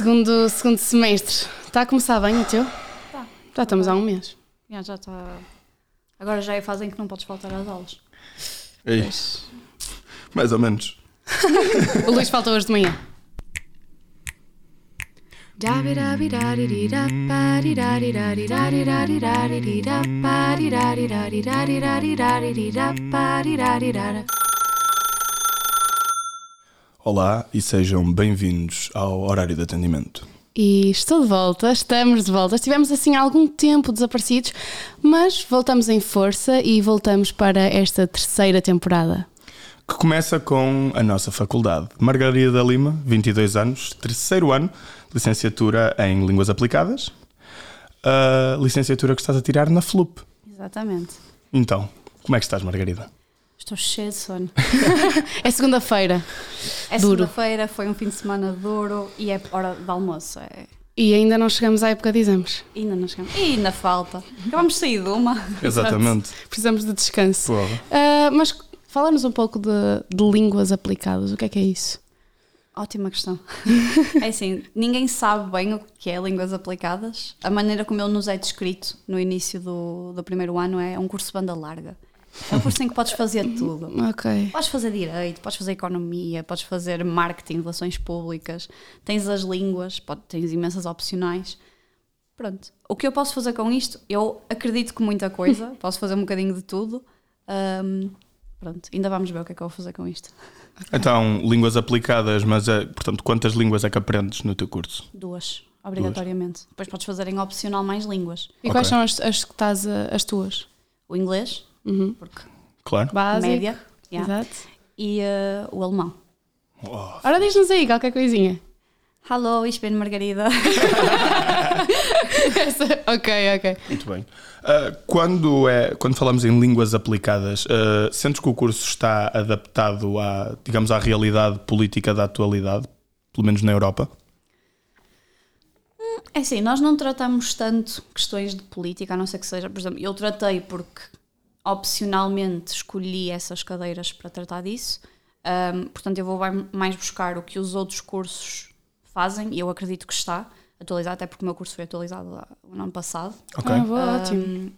Segundo, segundo semestre. Está a começar bem o teu? Tá. Já estamos há um mês. Já, já está. Agora já é a fase em que não podes faltar às aulas. Ei, mais ou menos. O Luís faltou hoje de manhã. Olá e sejam bem-vindos ao horário de atendimento. E estou de volta, estamos de volta. Estivemos assim há algum tempo desaparecidos, mas voltamos em força e voltamos para esta terceira temporada. Que começa com a nossa faculdade. Margarida Lima, 22 anos, terceiro ano, licenciatura em Línguas Aplicadas. A licenciatura que estás a tirar na FLUP. Exatamente. Então, como é que estás, Margarida? Estou cheia de sono. É segunda-feira É segunda-feira, foi um fim de semana duro e é hora de almoço. É... e ainda não chegamos à época de exames. Ainda não chegamos. E ainda falta. Acabamos de sair de uma. Exatamente. Precisamos de descanso. Porra. Ah, mas fala-nos um pouco de, de línguas aplicadas. O que é que é isso? Ótima questão. É assim, ninguém sabe bem o que é línguas aplicadas. A maneira como ele nos é descrito no início do, do primeiro ano é um curso de banda larga. É um curso em que podes fazer tudo. Ok. Podes fazer direito, podes fazer economia, podes fazer marketing, relações públicas, tens as línguas, pode- tens imensas opcionais. Pronto. O que eu posso fazer com isto? Eu acredito que muita coisa, posso fazer um bocadinho de tudo. Ahm, pronto, ainda vamos ver o que é que eu vou fazer com isto. Então, línguas aplicadas, mas, é, portanto, quantas línguas é que aprendes no teu curso? Duas, obrigatoriamente. Depois podes fazer em opcional mais línguas. E quais Ok. são as, as que estás as tuas? O inglês, Uhum. porque Claro. Básico. média, yeah, Exato. e ah, o alemão. Oh, Ora, diz-nos aí qualquer coisinha. Hallo, ich bin Margarida. Essa- ok, ok. Muito bem. Ah, quando, é, quando falamos em línguas aplicadas, ah, sentes que o curso está adaptado à, digamos, à realidade política da atualidade, pelo menos na Europa? É assim, nós não tratamos tanto questões de política, a não ser que seja, por exemplo, eu tratei porque opcionalmente escolhi essas cadeiras para tratar disso, Ahm, portanto eu vou mais buscar o que os outros cursos fazem e eu acredito que está atualizado, até porque o meu curso foi atualizado no ano passado. Ok. Ah, boa, Ahm, ótimo.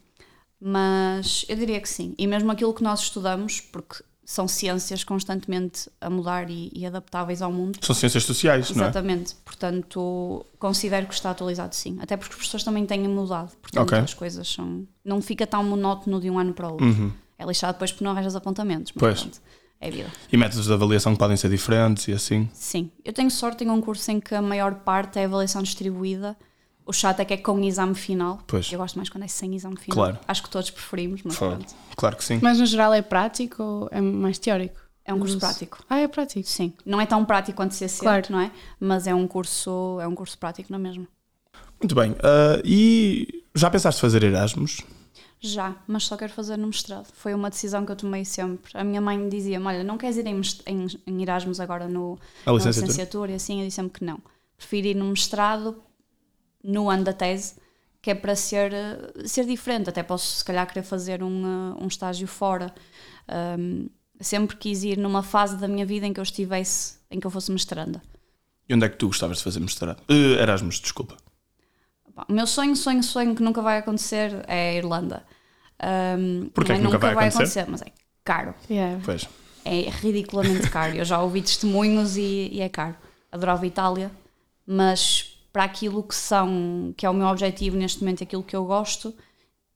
mas eu diria que sim. E mesmo aquilo que nós estudamos, porque são ciências constantemente a mudar e, e adaptáveis ao mundo, São ciências sociais, não é? Exatamente, portanto considero que está atualizado sim, até porque os professores também têm mudado, portanto Ok. as coisas são. não fica tão monótono de um ano para o outro. É lixado depois porque não arranjas apontamentos, mas Pois. pronto, é vida. E métodos de avaliação que podem ser diferentes e assim. Sim, eu tenho sorte em um curso em que a maior parte é avaliação distribuída. O chato é que é com exame final. Pois. Eu gosto mais quando é sem exame final. Claro. Acho que todos preferimos, mas Foda. pronto. Claro que sim. Mas no geral é prático ou é mais teórico? É um curso prático. Ah, é prático. Sim, não é tão prático quanto CC, Claro. não é? Mas é um curso, é um curso prático na mesma. Muito bem. Ah, e já pensaste fazer Erasmus? Já, mas só quero fazer no mestrado. Foi uma decisão que eu tomei sempre. A minha mãe dizia-me: Olha, não queres ir em, em, em Erasmus agora no, A na licenciatura? licenciatura? E assim, eu disse-me que não. Prefiro ir no mestrado no ano da tese, que é para ser, eh, ser diferente. Até posso, se calhar, querer fazer um, eh, um estágio fora. Ahm, sempre quis ir numa fase da minha vida em que eu estivesse, em que eu fosse mestranda. E onde é que tu gostavas de fazer mestrado? Ah, Erasmus, desculpa. O meu sonho, sonho, sonho que nunca vai acontecer é a Irlanda. Porquê não é que nunca vai acontecer? Mas é caro. Yeah. Pois. É ridiculamente caro. Eu já ouvi testemunhos e, e é caro. Adorava a Itália, mas para aquilo que são, que é o meu objetivo neste momento, aquilo que eu gosto,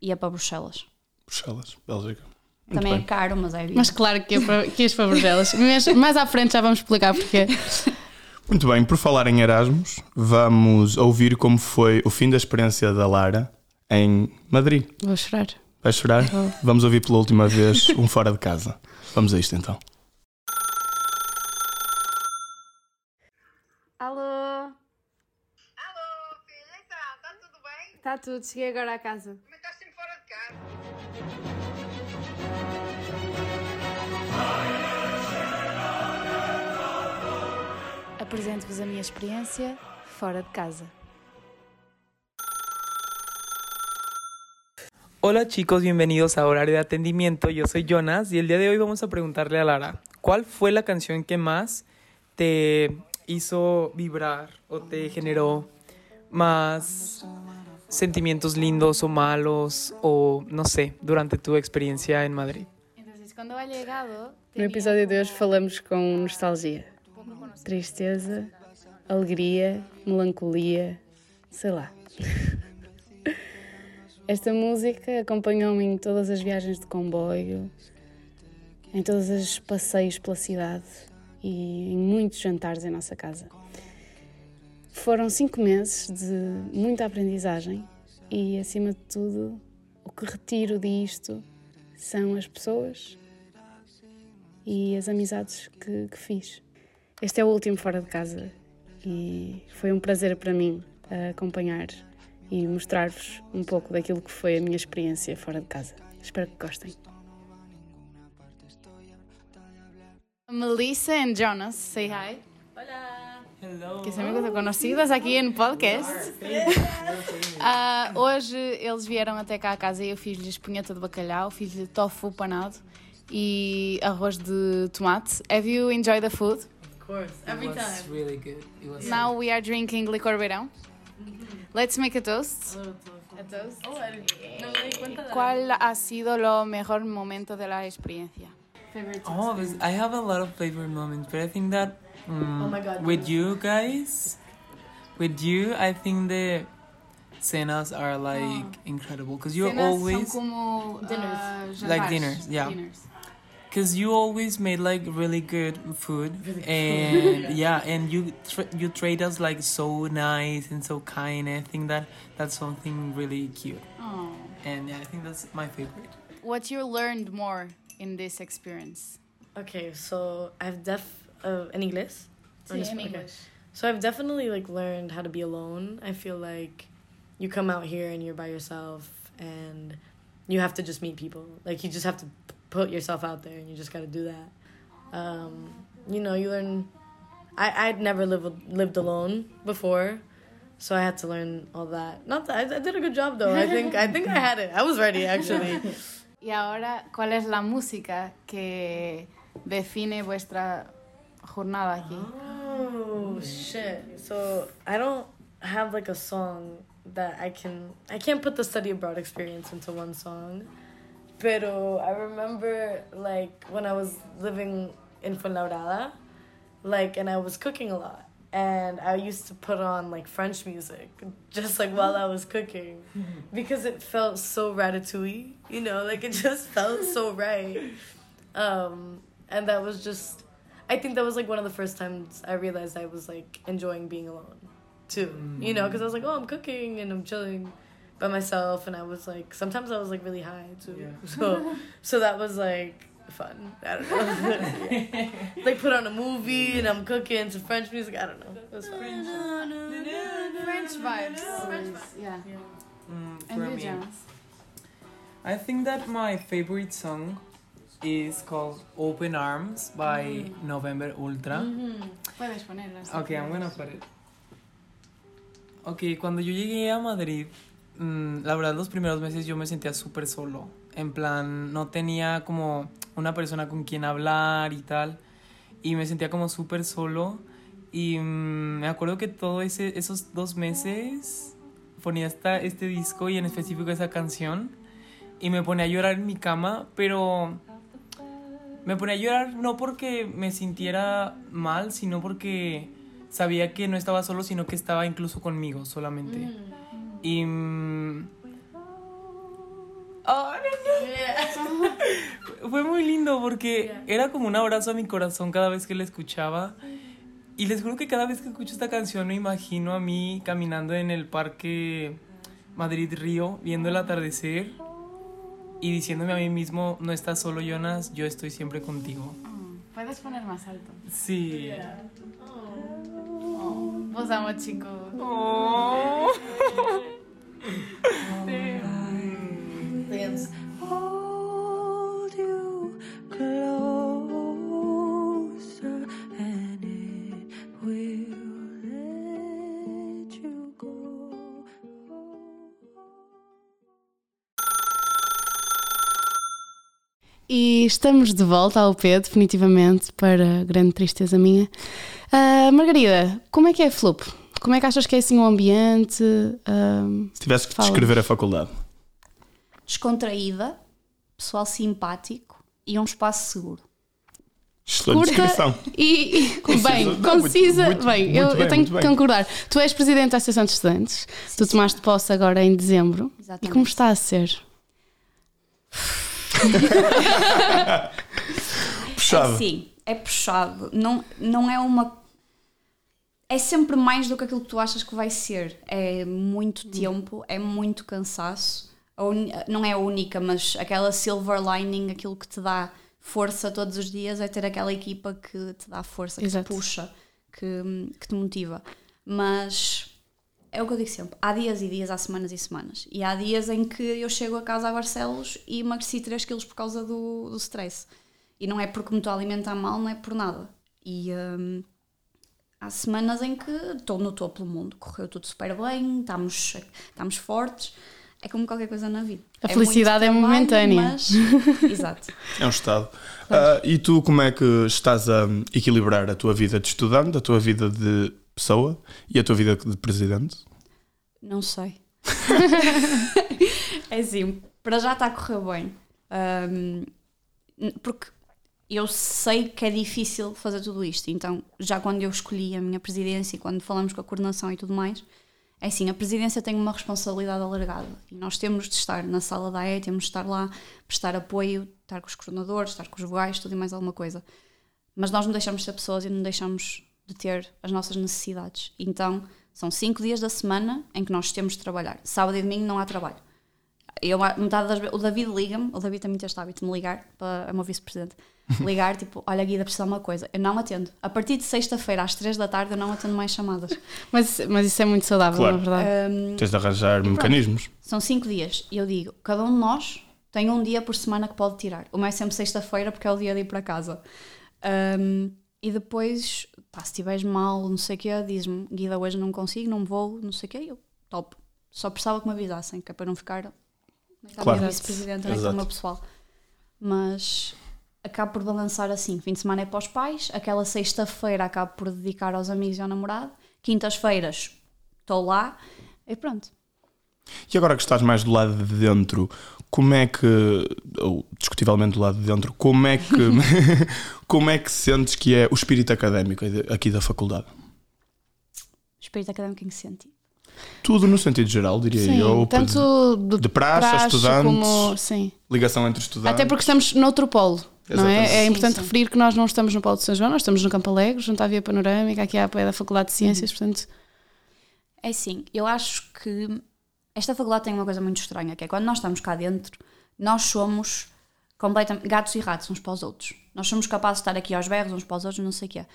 ia para Bruxelas. Bruxelas, Bélgica. Muito Também bem. é caro, mas é vida. Mas claro que, é para, que ias para Bruxelas. Mas mais à frente já vamos explicar porque. Muito bem, por falar em Erasmus, vamos ouvir como foi o fim da experiência da Lara em Madrid. Vou chorar. Vais chorar? Vamos ouvir pela última vez um Fora de Casa. Vamos a isto então. Está tudo, cheguei agora à casa. Mas estás sempre fora de casa. Apresento-vos a minha experiência fora de casa. Hola chicos, bienvenidos a Horario de Atendimiento. Yo soy Jonas y el día de hoy vamos a preguntarle a Lara, ¿cuál fue la canción que más te hizo vibrar o te generó más sentimientos lindos o malos o no sé, durante tu experiencia en Madrid? Entonces, quando ha chegado. No episódio de hoje falamos com nostalgia, tristeza, alegria, melancolia, sei lá. Esta música acompanhou-me em todas as viagens de comboio, em todos os passeios pela cidade e em muitos jantares em nossa casa. Foram cinco meses de muita aprendizagem e, acima de tudo, o que retiro disto são as pessoas e as amizades que, que fiz. Este é o último fora de casa e foi um prazer para mim a acompanhar e mostrar-vos um pouco daquilo que foi a minha experiência fora de casa. Espero que gostem. Melissa and Jonas, say hi. Hello. Que são amigos conhecidos aqui no podcast. Ah, hoje eles vieram até cá a casa e eu fiz-lhes punheta de bacalhau, fiz-lhe tofu panado e arroz de tomate. Have you enjoyed the food? Of course. Every it was really good. It was Now we are drinking licor beirão. Let's make a toast. A toast. ¿Cuál ha sido lo mejor momento de la experiencia? Oh, this, I have a lot of favorite moments, but I think that mm, with you guys, with you, I think the cenas are like incredible. Because you're Cenas always são como ah, Like dinners, yeah. Dinners. because you always made like really good food. And yeah. and you tra- you trade us like so nice and so kind. I think that that's something really cute. Oh. and yeah i think that's my favorite. What you learned more in this experience? Okay, so I've def uh, in English. Or Sí, just- en okay. English. So I've definitely like learned how to be alone. I feel like you come out here and you're by yourself and you have to just meet people. Like you just have to p- put yourself out there and you just got to do that. Um, you know, you learn I I'd never lived lived alone before. So I had to learn all that. Not that I, I did a good job though. I think I think I had it. I was ready actually. Y ahora, ¿cuál es la música que define vuestra jornada aquí? Oh shit! So I don't have like a song that I can. I can't put the study abroad experience into one song. Pero I remember like when I was living in Fuenlabrada, like and I was cooking a lot. And I used to put on like French music just like while I was cooking because it felt so ratatouille, you know, like it just felt so right. Um, and that was just I think that was like one of the first times I realized I was like enjoying being alone too. You know, because I was like, oh, I'm cooking and I'm chilling by myself, and I was like, sometimes I was like really high too. Yeah. So, so that was like fun. I don't know. Yeah. Like put on a movie and I'm cooking to French music. I don't know. It was fun. French vibes. Yeah. Mm, And for you, me, I think that my favorite song is called Open Arms by November Ultra. Puedes ponerlas. Ok, I'm gonna put it. Ok, cuando yo llegué a Madrid, mm, la verdad los primeros meses yo me sentía súper solo. En plan, no tenía como una persona con quien hablar y tal. Y me sentía como súper solo. Y mm, me acuerdo que todos esos dos meses ponía esta, este disco y en específico esa canción. Y me ponía a llorar en mi cama, pero me ponía a llorar no porque me sintiera mal, sino porque sabía que no estaba solo, sino que estaba incluso conmigo solamente. Y... mm, oh, no, no. Fue muy lindo porque era como un abrazo a mi corazón cada vez que la escuchaba. Y les juro que cada vez que escucho esta canción me imagino a mí caminando en el parque Madrid-Río, viendo el atardecer y diciéndome a mí mismo, no estás solo Jonas, yo estoy siempre contigo. Oh, Puedes poner más alto. Sí. Oh, vos amo, chicos. Oh. E estamos de volta ao pé, definitivamente, para grande tristeza minha. Ah, Margarida, como é que é a Flup? Como é que achas que é assim o ambiente? Ah, Se tivesse que Fala. descrever a faculdade. Descontraída, pessoal simpático e um espaço seguro. Excelente curta descrição. e, e- Concisa. bem, Não, concisa. muito- bem, muito eu, bem, eu tenho que bem. concordar. Tu és presidente da Associação de Estudantes, tu tomaste posse agora em dezembro. E Exatamente. como está a ser? Puxado. Sim, é puxado. Não, não é uma. É sempre mais do que aquilo que tu achas que vai ser. É muito tempo, é muito cansaço. A uni- Não é a única, mas aquela silver lining, aquilo que te dá força todos os dias, é ter aquela equipa que te dá força, que Exato. te puxa, que, que te motiva. Mas é o que eu digo sempre: há dias e dias, há semanas e semanas. E há dias em que eu chego a casa a Barcelos e emagreci 3 quilos por causa do, do stress. E não é porque me estou a alimentar mal, não é por nada. E hum, há semanas em que estou no topo do mundo, correu tudo super bem, estamos, estamos fortes. É como qualquer coisa na vida. A É felicidade é trabalho, momentânea. Mas... Exato. É um estado. Ah, e tu, como é que estás a equilibrar a tua vida de estudante, a tua vida de pessoa e a tua vida de presidente? Não sei. é assim, para já está a correr bem. Ahm, porque eu sei que é difícil fazer tudo isto. Então, já quando eu escolhi a minha presidência e quando falamos com a coordenação e tudo mais, é assim, a presidência tem uma responsabilidade alargada e nós temos de estar na sala da AE, temos de estar lá, prestar apoio, estar com os coordenadores, estar com os vogais, tudo e mais alguma coisa. Mas nós não deixamos de ser pessoas e não deixamos de ter as nossas necessidades. Então, são cinco dias da semana em que nós temos de trabalhar. Sábado e domingo não há trabalho. Eu, metade das, o David liga-me, o David tem muito este hábito de me ligar, para, é o meu vice-presidente, ligar tipo, olha Guida, precisa de uma coisa. Eu não atendo. A partir de sexta-feira às três da tarde eu não atendo mais chamadas. Mas, mas isso é muito saudável, Claro. na verdade. Hum, Tens de arranjar mecanismos. são cinco dias e eu digo, cada um de nós tem um dia por semana que pode tirar. O meu é sempre sexta-feira porque é o dia de ir para casa. Hum, e depois, pá, se estiveres mal, não sei o quê, diz-me, Guida, hoje não consigo, não vou, não sei o quê, eu, top. Só precisava que me avisassem, que é para não ficar naquela Claro. vice-presidente, naquele meu pessoal. Mas acabo por balançar assim, fim de semana é para os pais, aquela sexta-feira acabo por dedicar aos amigos e ao namorado, quintas-feiras estou lá e pronto. E agora que estás mais do lado de dentro, como é que, ou discutivelmente do lado de dentro, como é que, como é que sentes que é o espírito académico aqui da faculdade? Espírito académico em que sentido? Tudo no sentido geral, diria Sim, eu. tanto de, de praxe, praxe estudantes, como. Sim. ligação entre estudantes. Até porque estamos noutro polo. Não é? É Sim, importante sim. referir que nós não estamos no Polo de São João, nós estamos no Campo Alegre, junto à Via Panorâmica, aqui à pé da Faculdade de Ciências, portanto, É assim, eu acho que esta faculdade tem uma coisa muito estranha, que é quando nós estamos cá dentro, nós somos completamente gatos e ratos uns para os outros. Nós somos capazes de estar aqui aos berros uns para os outros, não sei o quê.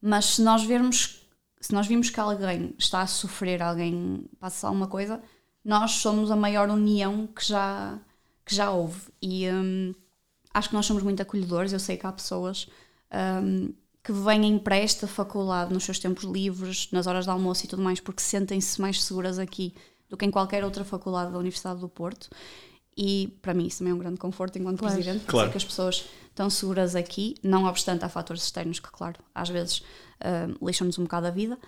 Mas se nós vermos, se nós vimos que alguém está a sofrer, alguém passa alguma coisa, nós somos a maior união que já, que já houve. E hum, acho que nós somos muito acolhedores. Eu sei que há pessoas hum, que vêm para esta faculdade nos seus tempos livres, nas horas de almoço e tudo mais, porque sentem-se mais seguras aqui do que em qualquer outra faculdade da Universidade do Porto. E para mim isso também é um grande conforto enquanto Claro. presidente, porque Claro. que as pessoas estão seguras aqui, não obstante há fatores externos que, claro, às vezes hum, lixam-nos um bocado a vida.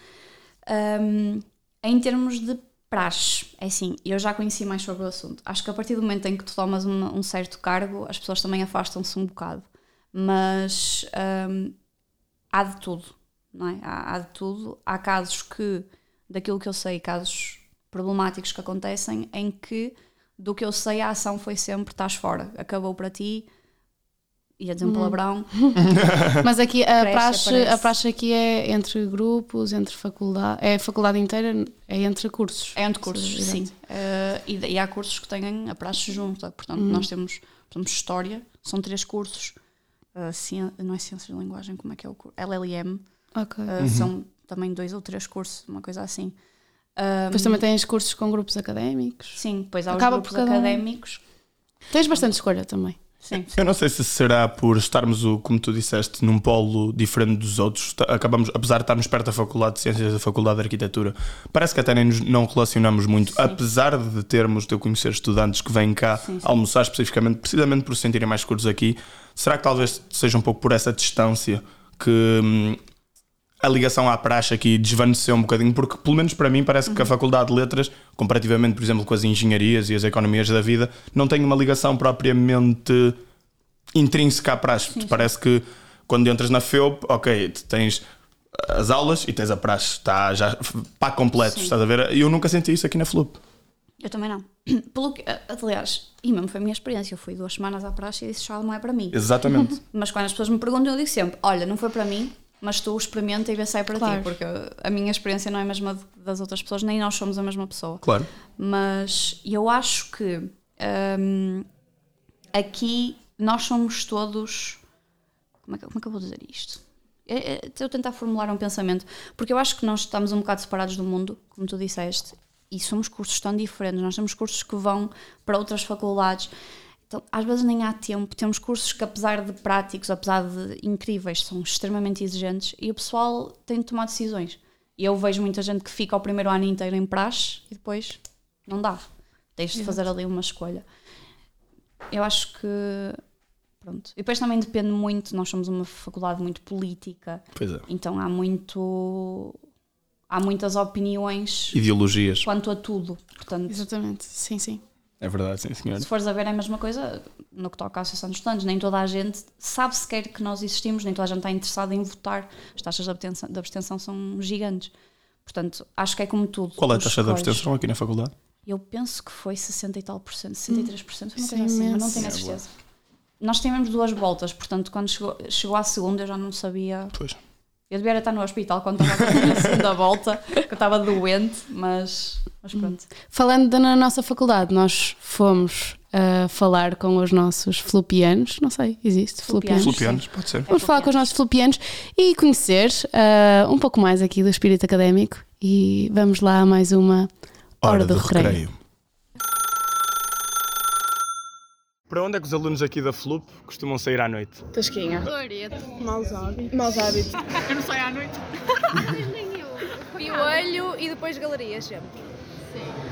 Hum, em termos de praxe, é assim, eu já conheci mais sobre o assunto. Acho que a partir do momento em que tu tomas um, um certo cargo, as pessoas também afastam-se um bocado. Mas hum, há de tudo, não é? Há, há de tudo. Há casos que, daquilo que eu sei, casos problemáticos que acontecem, em que, do que eu sei, a ação foi sempre: estás fora, acabou para ti. Ia dizer um palavrão. Mas aqui a Cresce, praxe, aparece. a praxe aqui é entre grupos, entre faculdade, é a faculdade inteira, é entre cursos. É entre cursos, Exato. sim. Eh, e, e há cursos que têm a praxe junta. Portanto, Uhum. nós temos, temos História, são três cursos. Eh, cien- não é Ciências de Linguagem, como é que é o curso? LLM. Ok. eh, São também dois ou três cursos, uma coisa assim. Um, Depois também tens cursos com grupos académicos. Sim, depois há os Acaba grupos por cada um. académicos. Tens bastante escolha também. Sim, Eu não sei se será por estarmos, o- como tu disseste, num polo diferente dos outros. Ta- Acabamos, apesar de estarmos perto da Faculdade de Ciências e da Faculdade de Arquitetura, parece que até nem nos não relacionamos muito, apesar de termos, de eu conhecer estudantes que vêm cá Sim, sim. almoçar especificamente, precisamente por se sentirem mais seguros aqui. Será que talvez seja um pouco por essa distância que hum, a ligação à praxe aqui desvaneceu um bocadinho, porque pelo menos para mim parece que a Faculdade de Letras, comparativamente, por exemplo, com as engenharias e as economias da vida, não tem uma ligação propriamente intrínseca à praxe. Parece que quando entras na FEUP, ok, tens as aulas e tens a praxe, está já pá completo, estás a ver? E eu nunca senti isso aqui na FLUP. Eu também não. Pelo que, aliás, e mesmo foi a minha experiência. Eu fui duas semanas à praxe e disse já não é para mim. Exatamente. Mas quando as pessoas me perguntam, eu digo sempre: olha, não foi para mim, mas tu experimenta e vê se é para Claro. ti. Porque a minha experiência não é a mesma das outras pessoas, nem nós somos a mesma pessoa. Claro. Mas eu acho que hum, aqui nós somos todos. Como é, que, como é que eu vou dizer isto? É, é, eu tentar formular um pensamento, porque eu acho que nós estamos um bocado separados do mundo, como tu disseste, e somos cursos tão diferentes. Nós temos cursos que vão para outras faculdades. Então, às vezes nem há tempo. Temos cursos que, apesar de práticos, apesar de incríveis, são extremamente exigentes e o pessoal tem de tomar decisões. E eu vejo muita gente que fica o primeiro ano inteiro em praxe e depois não dá. Tens de fazer ali uma escolha. Eu acho que. Pronto. E depois também depende muito. Nós somos uma faculdade muito política, Pois é. então há muito. Há muitas opiniões Ideologias. quanto a tudo. Portanto, Exatamente, sim, sim. É verdade, sim, senhor. se fores a ver, é a mesma coisa no que toca à Associação dos Estudantes. Nem toda a gente sabe sequer que nós existimos, nem toda a gente está interessada em votar. As taxas de abstenção, de abstenção são gigantes. Portanto, acho que é como tudo. Qual é a taxa de abstenção aqui na faculdade? Eu penso que foi 60 e tal por cento, 63 por cento, foi uma Isso coisa é assim, mas não tenho a certeza. Nós tivemos duas voltas, portanto, quando chegou, chegou à segunda, eu já não sabia. Pois. Eu devia estar no hospital quando estava a fazer a segunda volta, que eu estava doente, mas, mas pronto. Falando da na nossa faculdade, nós fomos ah, falar com os nossos flupianos, não sei, existe flupianos? Flupianos. Pode ser. Vamos falar com os nossos flupianos e conhecer ah, um pouco mais aqui do espírito académico e vamos lá a mais uma Hora, do, recreio. Para onde é que os alunos aqui da FLUP costumam sair à noite? Tasquinha. Maus hábitos. Maus hábitos. Piolho e depois galerias sempre.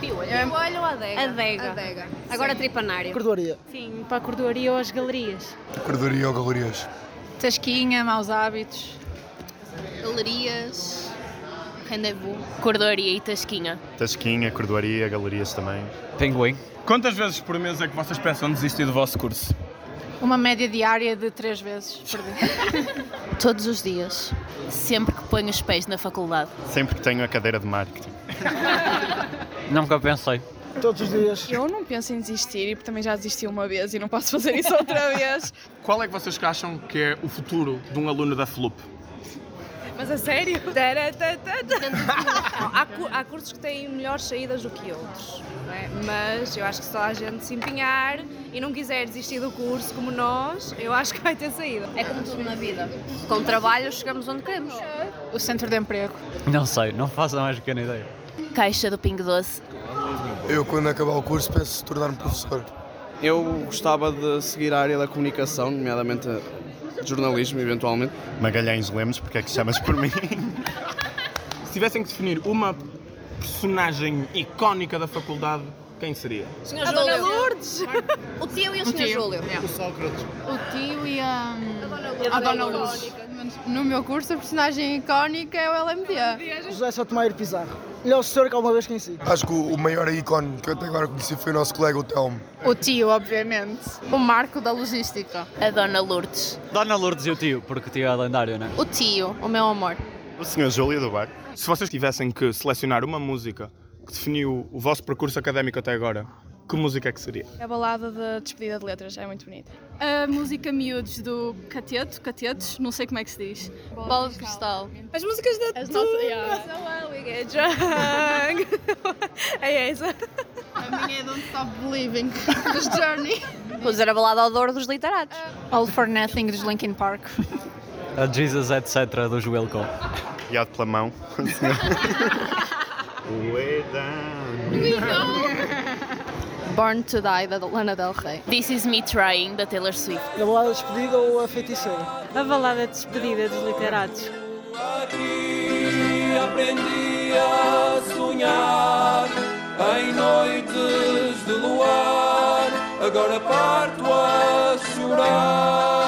Piolho. Piolho ou adega? Adega. Adega. Agora tripanário. Cordoaria. Sim, para a cordoaria ou as galerias. Cordoaria ou galerias? Tasquinha, maus hábitos. Galerias. Rendezvous. Cordoaria e tasquinha. Tasquinha, cordoaria, galerias também. Pinguim. Quantas vezes por mês é que vocês pensam desistir do vosso curso? Uma média diária de três vezes por dia. Todos os dias. Sempre que ponho os pés na faculdade. Sempre que tenho a cadeira de marketing. Nunca pensei. Todos os dias. Eu não penso em desistir e também já desisti uma vez e não posso fazer isso outra vez. Qual é que vocês acham que é o futuro de um aluno da FLUP? Mas a sério? há, cu- há cursos que têm melhores saídas do que outros, não é? mas eu acho que se toda a gente se empenhar e não quiser desistir do curso como nós, eu acho que vai ter saída. É como tudo na vida. Com trabalho chegamos onde queremos. O centro de emprego. Não sei, não faço mais pequena ideia. Caixa do Pingo Doce. Eu, quando acabar o curso, penso tornar-me professor. Eu gostava de seguir a área da comunicação, nomeadamente a jornalismo, eventualmente. Magalhães Lemos, porque é que chamas por mim? Se tivessem que definir uma personagem icónica da faculdade, quem seria? Senhor Júlio. Lourdes. O tio e o Senhor Júlio. O Sócrates. O tio e a, a Dona Lourdes. No meu curso, a personagem icónica é o LMD. José Sotomayor Pizarro. Melhor senhor que alguma vez conheci. Acho que o o maior ícone que eu até agora conheci foi o nosso colega, o Telmo. O tio, obviamente. O marco da logística. A Dona Lourdes. Dona Lourdes e o tio, porque o tio é lendário, não é? O tio, o meu amor. O senhor Júlio do bar. Se vocês tivessem que selecionar uma música que definiu o vosso percurso académico até agora, que música é que seria? A balada da despedida de letras é muito bonita. A música Miúdos do Cateto, Catetos, não sei como é que se diz. Bola de Cristal. As músicas da As nossas, yeah. So well we get drunk. é essa. A minha é Don't Stop Believing, dos Journey. Vou dizer a balada ao Douro dos literatos. All for Nothing, dos Linkin Park. A Jesus Etc. dos Wilco. Guiado pela mão. Way down. Born to Die, da Lana Del Rey. This Is Me Trying, da Taylor Swift. A balada despedida ou a feiticeira? A balada de despedida dos literatos. Aprendi a sonhar em noites de luar. Agora parto a chorar.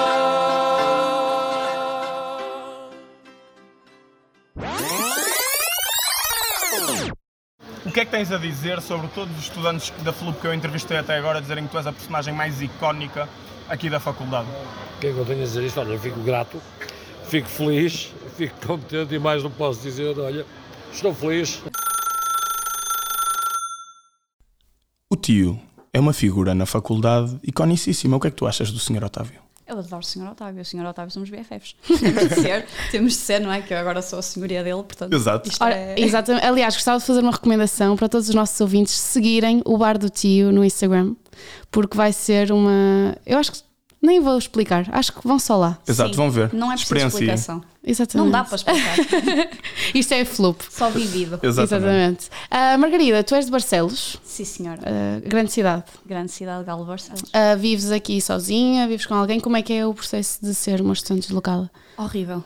Tens a dizer sobre todos os estudantes da FLUP que eu entrevistei até agora dizerem que tu és a personagem mais icónica aqui da faculdade? O que é que eu tenho a dizer isto? Olha, eu fico grato, fico feliz, fico contente e mais não posso dizer, olha, estou feliz. O tio é uma figura na faculdade iconicíssima. O que é que tu achas do Sr. Otávio? Eu adoro o Sr. Otávio. O Sr. Otávio somos BFFs. Temos de ser, temos de ser, não é? Que eu agora sou a senhoria dele, portanto. Exato. Isto Ora, é... exatamente. Aliás, gostava de fazer uma recomendação para todos os nossos ouvintes seguirem o Bar do Tio no Instagram, porque vai ser uma. Eu acho que nem vou explicar, acho que vão só lá. Exato, Sim, vão ver. Não é preciso explicação. Exatamente. Não dá para explicar. Isto é flup. Só vivido. Exatamente. Ah, Margarida, tu és de Barcelos, Sim, senhora. ah, grande cidade. Grande cidade de Galo Barcelos. Ah, vives aqui sozinha, vives com alguém. Como é que é o processo de ser uma estudante deslocada? Horrível.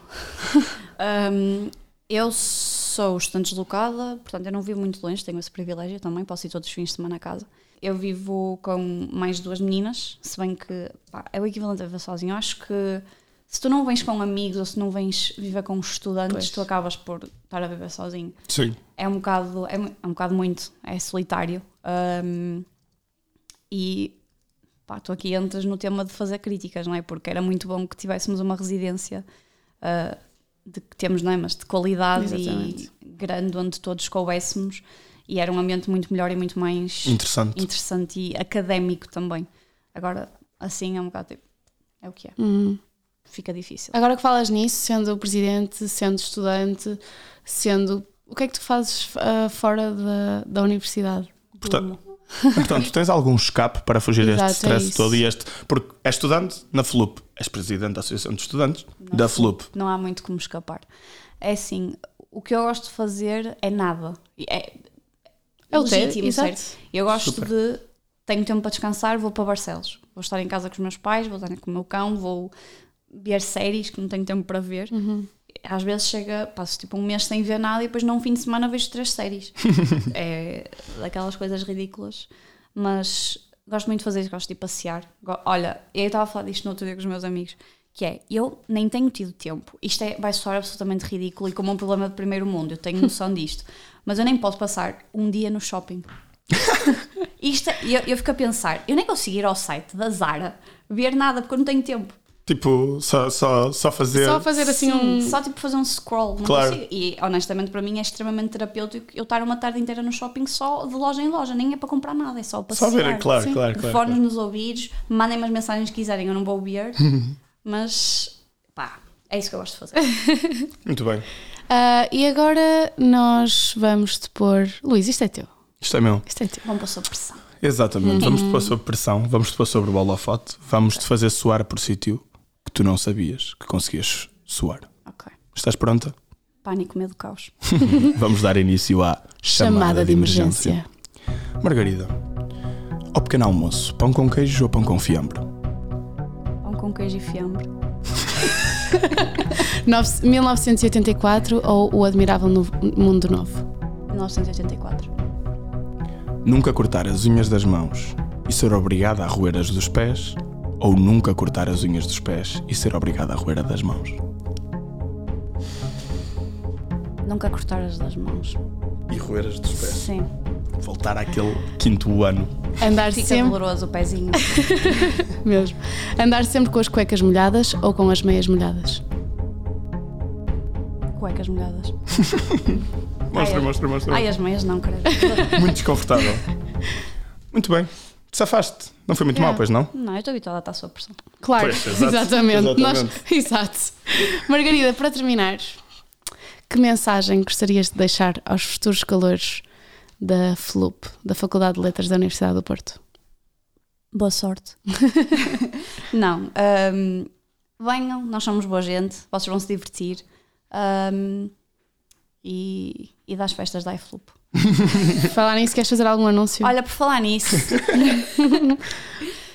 Hum, eu sou estudante deslocada, portanto eu não vivo muito longe, tenho esse privilégio também, posso ir todos os fins de semana a casa. Eu vivo com mais duas meninas, se bem que pá, é o equivalente a viver sozinho. Eu acho que se tu não vens com amigos ou se não vens viver com estudantes, Pois. tu acabas por estar a viver sozinho. Sim. É um bocado, é, é um bocado muito, é solitário. Hum, e pá, tu aqui entras no tema de fazer críticas, não é? Porque era muito bom que tivéssemos uma residência ah, de que temos, não é? Mas de qualidade Exatamente. e grande, onde todos coubéssemos e era um ambiente muito melhor e muito mais Interessante. interessante e académico também. Agora, assim é um bocado tipo, é o que é. Uhum. Fica difícil. Agora que falas nisso, sendo presidente, sendo estudante, sendo. O que é que tu fazes ah, fora da, da universidade? Portanto, portanto, tens algum escape para fugir Exato, é este stress isso. todo e este. Porque és estudante na FLUP, és presidente da Associação de Estudantes da FLUP. Não há muito como escapar. É assim, o que eu gosto de fazer é nada. É, É o legítimo, exato. certo? Eu gosto Super. de. Tenho tempo para descansar, vou para Barcelos. Vou estar em casa com os meus pais, vou estar com o meu cão, vou ver séries que não tenho tempo para ver. Uhum. Às vezes chega, passo tipo um mês sem ver nada e depois num fim de semana vejo três séries. é daquelas coisas ridículas. Mas gosto muito de fazer isso, gosto de ir passear. Olha, eu estava a falar disto no outro dia com os meus amigos, que é, eu nem tenho tido tempo. Isto é, vai soar absolutamente ridículo e como um problema de primeiro mundo, eu tenho noção disto. Mas eu nem posso passar um dia no shopping. Isto, é- eu, eu fico a pensar, eu nem consigo ir ao site da Zara ver nada porque eu não tenho tempo. Tipo, só, só, só fazer. Só fazer assim Sim, um. Só tipo fazer um scroll. Não Claro. consigo. E honestamente para mim é extremamente terapêutico eu estar uma tarde inteira no shopping só de loja em loja. Nem é para comprar nada, é só para Só ver, claro, Sim. claro, claro, Fones claro. nos ouvidos, mandem umas mensagens que quiserem, eu não vou ouvir. mas pá, é isso que eu gosto de fazer. Muito bem. Ah, e agora nós vamos te pôr. Luís, isto é teu. Isto é meu. Isto é teu. Vamos pôr sob pressão. Exatamente. Vamos te pôr sob pressão, vamos te pôr sobre o holofote, vamos te fazer suar por sítio que tu não sabias que conseguias suar. Ok. Estás pronta? Pânico, medo, caos. Vamos dar início à chamada, de, emergência. Margarida, ao pequeno almoço, pão com queijo ou pão com fiambre? Com queijo e fiambre. Nove- 1984 ou O Admirável No- Mundo Novo? 1984. Nunca cortar as unhas das mãos e ser obrigada a roer as dos pés? Ou nunca cortar as unhas dos pés e ser obrigada a roer a das mãos? Nunca cortar as das mãos. E roer as dos pés? Sim. Voltar àquele quinto ano. Andar Fica sempre. doloroso o pezinho. Mesmo. Andar sempre com as cuecas molhadas ou com as meias molhadas? Cuecas molhadas. Mostra, Ai, mostra, mostra. Ai, as meias não, credo. Muito desconfortável. Muito bem. Te safaste. Não foi muito mal, pois não? Não, eu estou habituada a estar sob pressão. Claro, Pois, exatamente. Exatamente. Nós- exato. Margarida, para terminar, que mensagem gostarias de deixar aos futuros calores da FLUP, da Faculdade de Letras da Universidade do Porto? Boa sorte. não, hum, venham, nós somos boa gente, vocês vão se divertir. hum, e, e das festas da iFloop. Falar nisso, queres fazer algum anúncio? Olha, por falar nisso,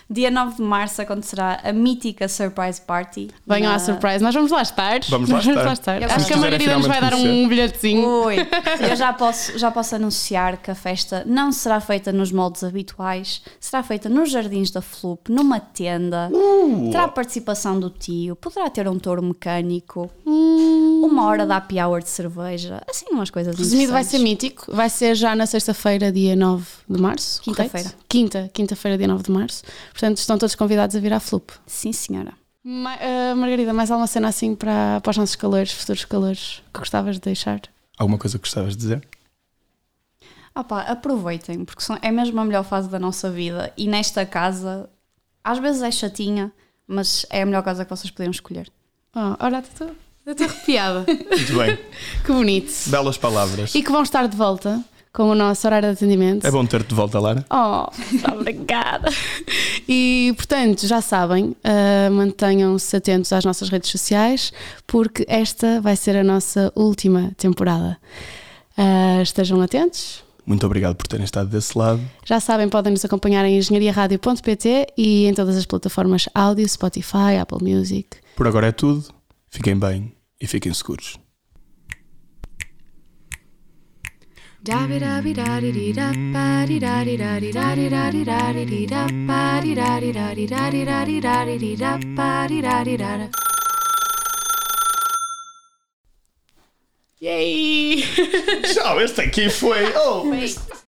dia 9 de março acontecerá a mítica Surprise Party. Venham na- à surprise, nós vamos lá estar. Vamos lá estar. Eu Acho gosto. que a Margarida nos vai dar um bilhetezinho. Ui, eu já posso, já posso anunciar que a festa não será feita nos moldes habituais, será feita nos jardins da Flup, numa tenda. Uh! Terá participação do tio, poderá ter um touro mecânico. Hum, uma hora de happy hour de cerveja, assim umas coisas Resumido, vai ser mítico. Vai ser já na sexta-feira, dia 9 de março. Quinta-feira. Quinta, quinta-feira, dia 9 de março. Portanto, estão todos convidados a vir à Flup. Sim, senhora. Ma- ah, Margarida, mais alguma cena assim para, para os nossos calores, futuros calores, que gostavas de deixar? Alguma coisa que gostavas de dizer? Ah pá, aproveitem, porque são- é mesmo a melhor fase da nossa vida e nesta casa, às vezes é chatinha, mas é a melhor casa que vocês podiam escolher. Oh, olha, estou estou arrepiada. Muito bem. que bonito. Belas palavras. E que vão estar de volta com o nosso horário de atendimento. É bom ter-te de volta, Lara. Oh, obrigada. E, portanto, já sabem, ah, mantenham-se atentos às nossas redes sociais, porque esta vai ser a nossa última temporada. Ah, estejam atentos. Muito obrigado por terem estado desse lado. Já sabem, podem nos acompanhar em engenhariaradio.pt e em todas as plataformas áudio, Spotify, Apple Music. Por agora é tudo. Fiquem bem e fiquem seguros. Yay! Tchau, este aqui foi. Oh,